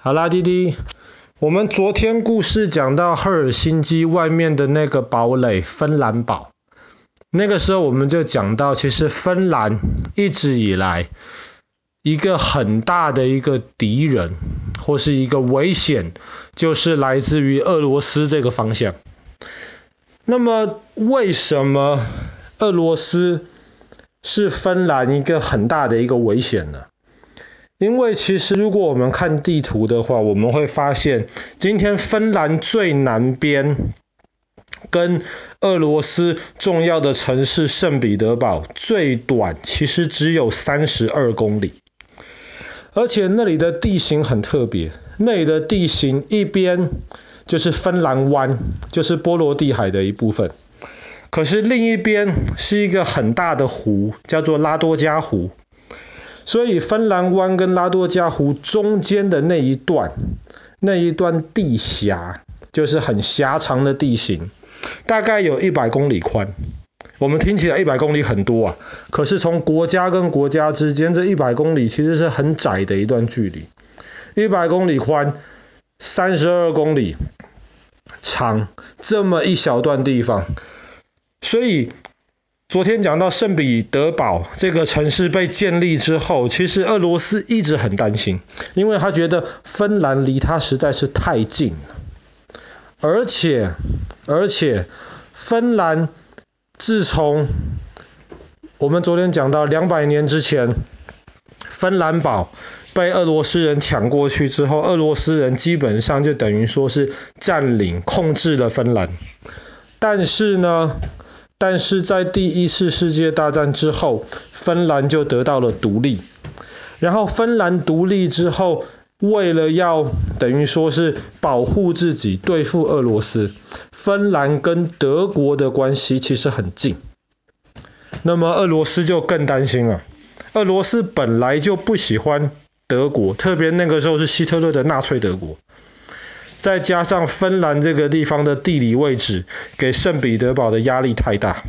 好啦，弟弟，我们昨天故事讲到赫尔辛基外面的那个堡垒芬兰堡，那个时候我们就讲到，其实芬兰一直以来一个很大的一个敌人或是一个危险，就是来自于俄罗斯这个方向。那么为什么俄罗斯是芬兰一个很大的一个危险呢？因为其实如果我们看地图的话，我们会发现，今天芬兰最南边跟俄罗斯重要的城市圣彼得堡最短，其实只有三十二公里，而且那里的地形很特别，那里的地形一边就是芬兰湾，就是波罗的海的一部分，可是另一边是一个很大的湖，叫做拉多加湖。所以芬兰湾跟拉多加湖中间的那一段，那一段地峡，就是很狭长的地形，大概有一百公里宽。我们听起来一百公里很多啊，可是从国家跟国家之间这一百公里其实是很窄的一段距离。一百公里宽，三十二公里长，这么一小段地方，所以。昨天讲到圣彼得堡这个城市被建立之后，其实俄罗斯一直很担心，因为他觉得芬兰离他实在是太近了，而且而且芬兰自从我们昨天讲到两百年之前，芬兰堡被俄罗斯人抢过去之后，俄罗斯人基本上就等于说是占领控制了芬兰，但是呢。但是在第一次世界大战之后，芬兰就得到了独立。然后芬兰独立之后，为了要等于说是保护自己，对付俄罗斯，芬兰跟德国的关系其实很近。那么俄罗斯就更担心了。俄罗斯本来就不喜欢德国，特别那个时候是希特勒的纳粹德国。再加上芬兰这个地方的地理位置，给圣彼得堡的压力太大，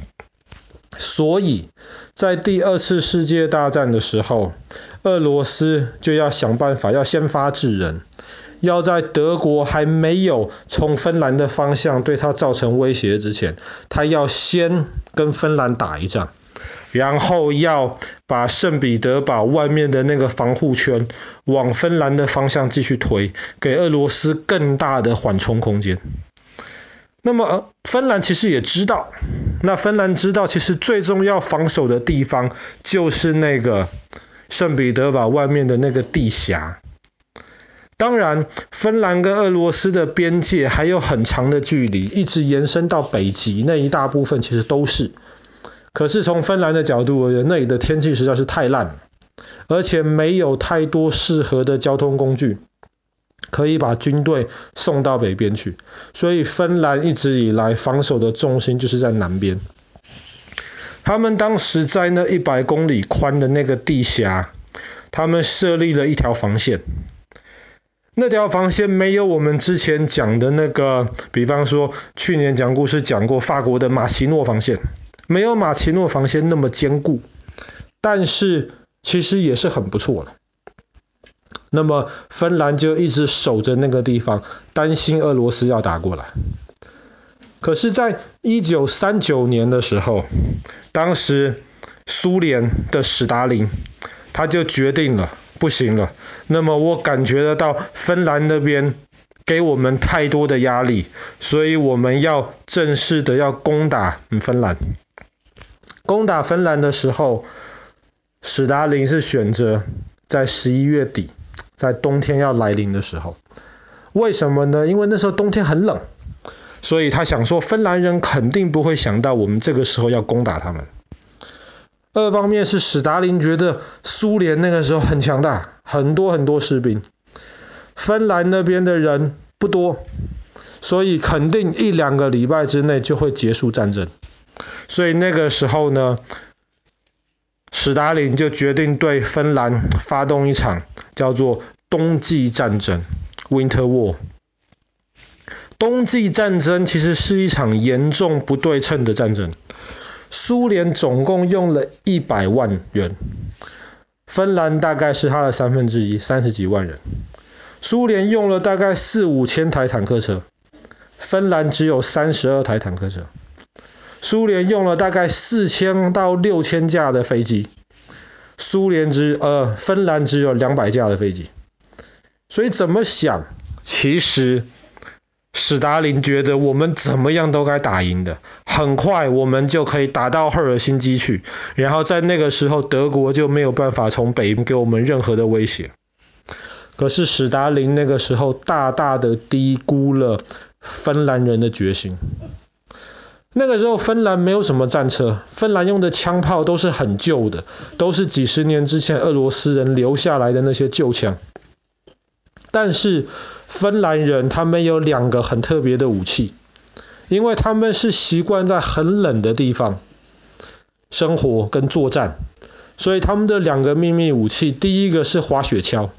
所以在第二次世界大战的时候，俄罗斯就要想办法，要先发制人，要在德国还没有从芬兰的方向对他造成威胁之前，他要先跟芬兰打一仗。然后要把圣彼得堡外面的那个防护圈往芬兰的方向继续推，给俄罗斯更大的缓冲空间。那么芬兰其实也知道，那芬兰知道其实最重要防守的地方就是那个圣彼得堡外面的那个地峡。当然，芬兰跟俄罗斯的边界还有很长的距离，一直延伸到北极那一大部分其实都是。可是从芬兰的角度而言，那里的天气实在是太烂，而且没有太多适合的交通工具可以把军队送到北边去，所以芬兰一直以来防守的重心就是在南边。他们当时在那一百公里宽的那个地狭，他们设立了一条防线。那条防线没有我们之前讲的那个，比方说去年讲故事讲过法国的马奇诺防线。没有马奇诺防线那么坚固，但是其实也是很不错的。那么芬兰就一直守着那个地方，担心俄罗斯要打过来。可是，在一九三九年的时候，当时苏联的史达林他就决定了，不行了。那么我感觉得到芬兰那边给我们太多的压力，所以我们要正式的要攻打芬兰。攻打芬兰的时候，史达林是选择在十一月底，在冬天要来临的时候。为什么呢？因为那时候冬天很冷，所以他想说，芬兰人肯定不会想到我们这个时候要攻打他们。二方面是史达林觉得苏联那个时候很强大，很多很多士兵，芬兰那边的人不多，所以肯定一两个礼拜之内就会结束战争。所以那个时候呢，史达林就决定对芬兰发动一场叫做冬季战争 （Winter War）。冬季战争其实是一场严重不对称的战争。苏联总共用了一百万人，芬兰大概是他的三分之一，三十几万人。苏联用了大概四五千台坦克车，芬兰只有三十二台坦克车。苏联用了大概四千到六千架的飞机，苏联只呃芬兰只有两百架的飞机。所以怎么想，其实史达林觉得我们怎么样都该打赢的，很快我们就可以打到赫尔辛基去，然后在那个时候德国就没有办法从北给我们任何的威胁。可是史达林那个时候大大的低估了芬兰人的决心。那个时候芬兰没有什么战车，芬兰用的枪炮都是很旧的，都是几十年之前俄罗斯人留下来的那些旧枪。但是芬兰人他们有两个很特别的武器，因为他们是习惯在很冷的地方生活跟作战，所以他们的两个秘密武器，第一个是滑雪橇。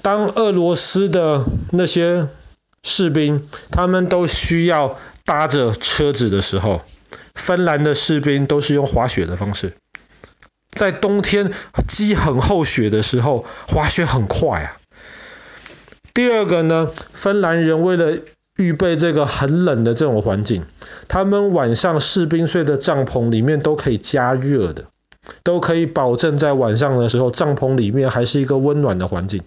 当俄罗斯的那些士兵他们都需要搭着车子的时候，芬兰的士兵都是用滑雪的方式。在冬天积很厚雪的时候，滑雪很快啊。第二个呢，芬兰人为了预备这个很冷的这种环境，他们晚上士兵睡的帐篷里面都可以加热的，都可以保证在晚上的时候帐篷里面还是一个温暖的环境。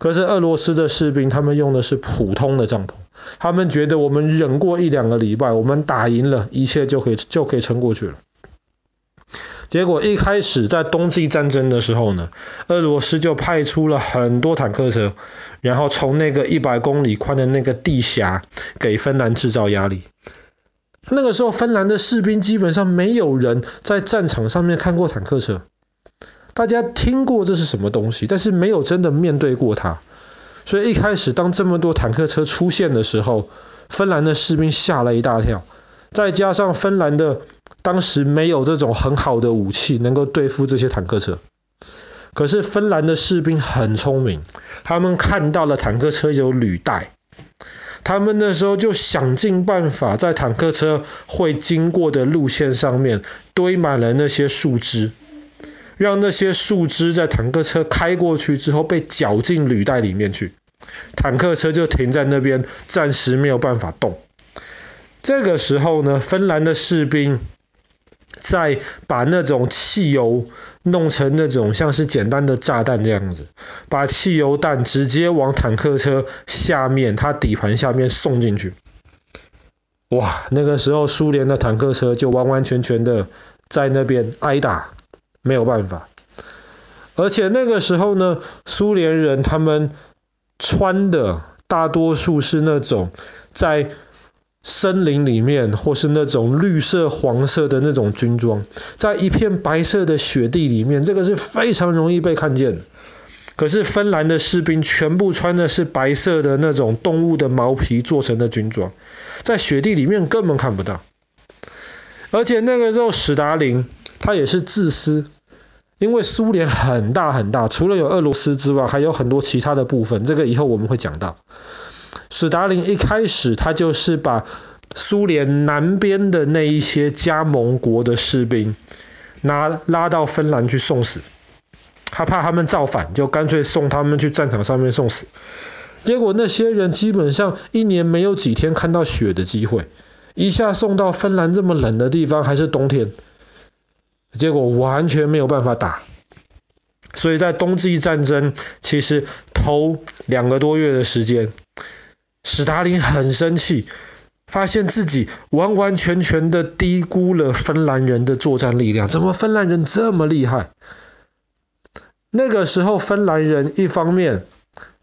可是俄罗斯的士兵，他们用的是普通的帐篷，他们觉得我们忍过一两个礼拜，我们打赢了，一切就可以就可以撑过去了。结果一开始在冬季战争的时候呢，俄罗斯就派出了很多坦克车，然后从那个一百公里宽的那个地峡给芬兰制造压力。那个时候芬兰的士兵基本上没有人在战场上面看过坦克车。大家听过这是什么东西，但是没有真的面对过它。所以一开始当这么多坦克车出现的时候，芬兰的士兵吓了一大跳。再加上芬兰的当时没有这种很好的武器能够对付这些坦克车。可是芬兰的士兵很聪明，他们看到了坦克车有履带，他们那时候就想尽办法在坦克车会经过的路线上面堆满了那些树枝。让那些树枝在坦克车开过去之后被绞进履带里面去，坦克车就停在那边，暂时没有办法动。这个时候呢，芬兰的士兵在把那种汽油弄成那种像是简单的炸弹这样子，把汽油弹直接往坦克车下面，它底盘下面送进去。哇，那个时候苏联的坦克车就完完全全的在那边挨打。没有办法，而且那个时候呢，苏联人他们穿的大多数是那种在森林里面或是那种绿色、黄色的那种军装，在一片白色的雪地里面，这个是非常容易被看见。可是芬兰的士兵全部穿的是白色的那种动物的毛皮做成的军装，在雪地里面根本看不到。而且那个时候史达林。他也是自私，因为苏联很大很大，除了有俄罗斯之外，还有很多其他的部分。这个以后我们会讲到。史达林一开始他就是把苏联南边的那一些加盟国的士兵拿拉到芬兰去送死，他怕他们造反，就干脆送他们去战场上面送死。结果那些人基本上一年没有几天看到雪的机会，一下送到芬兰这么冷的地方，还是冬天。结果完全没有办法打，所以在冬季战争其实头两个多月的时间，史达林很生气，发现自己完完全全的低估了芬兰人的作战力量。怎么芬兰人这么厉害？那个时候芬兰人一方面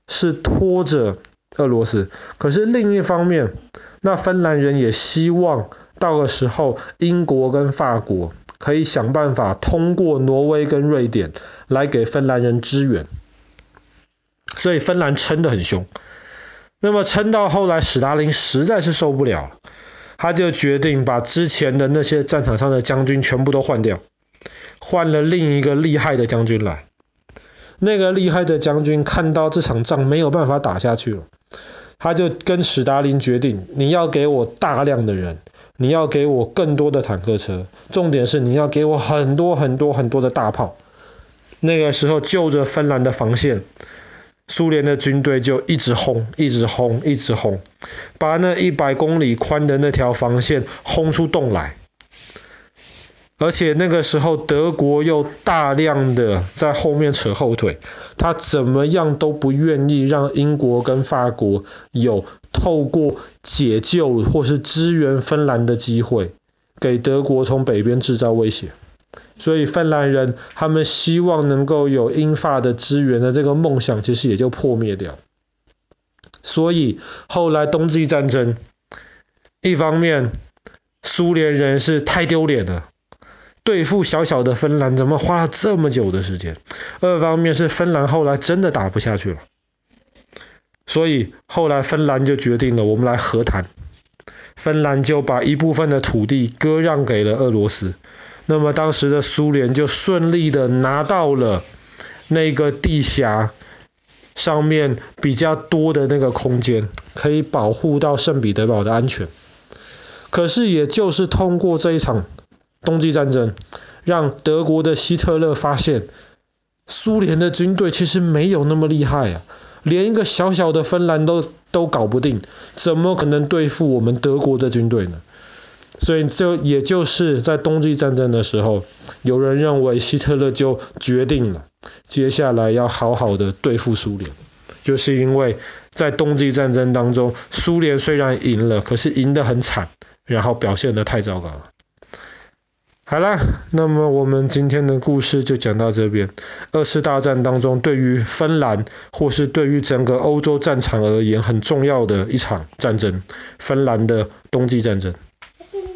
是拖着俄罗斯，可是另一方面，那芬兰人也希望到的时候英国跟法国。可以想办法通过挪威跟瑞典来给芬兰人支援，所以芬兰撑得很凶。那么撑到后来，史达林实在是受不了，他就决定把之前的那些战场上的将军全部都换掉，换了另一个厉害的将军来。那个厉害的将军看到这场仗没有办法打下去了，他就跟史达林决定：你要给我大量的人。你要给我更多的坦克车，重点是你要给我很多很多很多的大炮。那个时候就着芬兰的防线，苏联的军队就一直轰，一直轰，一直轰，把那一百公里宽的那条防线轰出洞来。而且那个时候，德国又大量的在后面扯后腿，他怎么样都不愿意让英国跟法国有透过解救或是支援芬兰的机会，给德国从北边制造威胁。所以芬兰人他们希望能够有英法的支援的这个梦想，其实也就破灭掉。所以后来冬季战争，一方面苏联人是太丢脸了。对付小小的芬兰，怎么花了这么久的时间？二方面是芬兰后来真的打不下去了，所以后来芬兰就决定了，我们来和谈。芬兰就把一部分的土地割让给了俄罗斯，那么当时的苏联就顺利的拿到了那个地峡上面比较多的那个空间，可以保护到圣彼得堡的安全。可是也就是通过这一场。冬季战争让德国的希特勒发现，苏联的军队其实没有那么厉害啊，连一个小小的芬兰都都搞不定，怎么可能对付我们德国的军队呢？所以这也就是在冬季战争的时候，有人认为希特勒就决定了，接下来要好好的对付苏联，就是因为在冬季战争当中，苏联虽然赢了，可是赢得很惨，然后表现得太糟糕了。好了，那么我们今天的故事就讲到这边。二次大战当中，对于芬兰或是对于整个欧洲战场而言，很重要的一场战争——芬兰的冬季战争。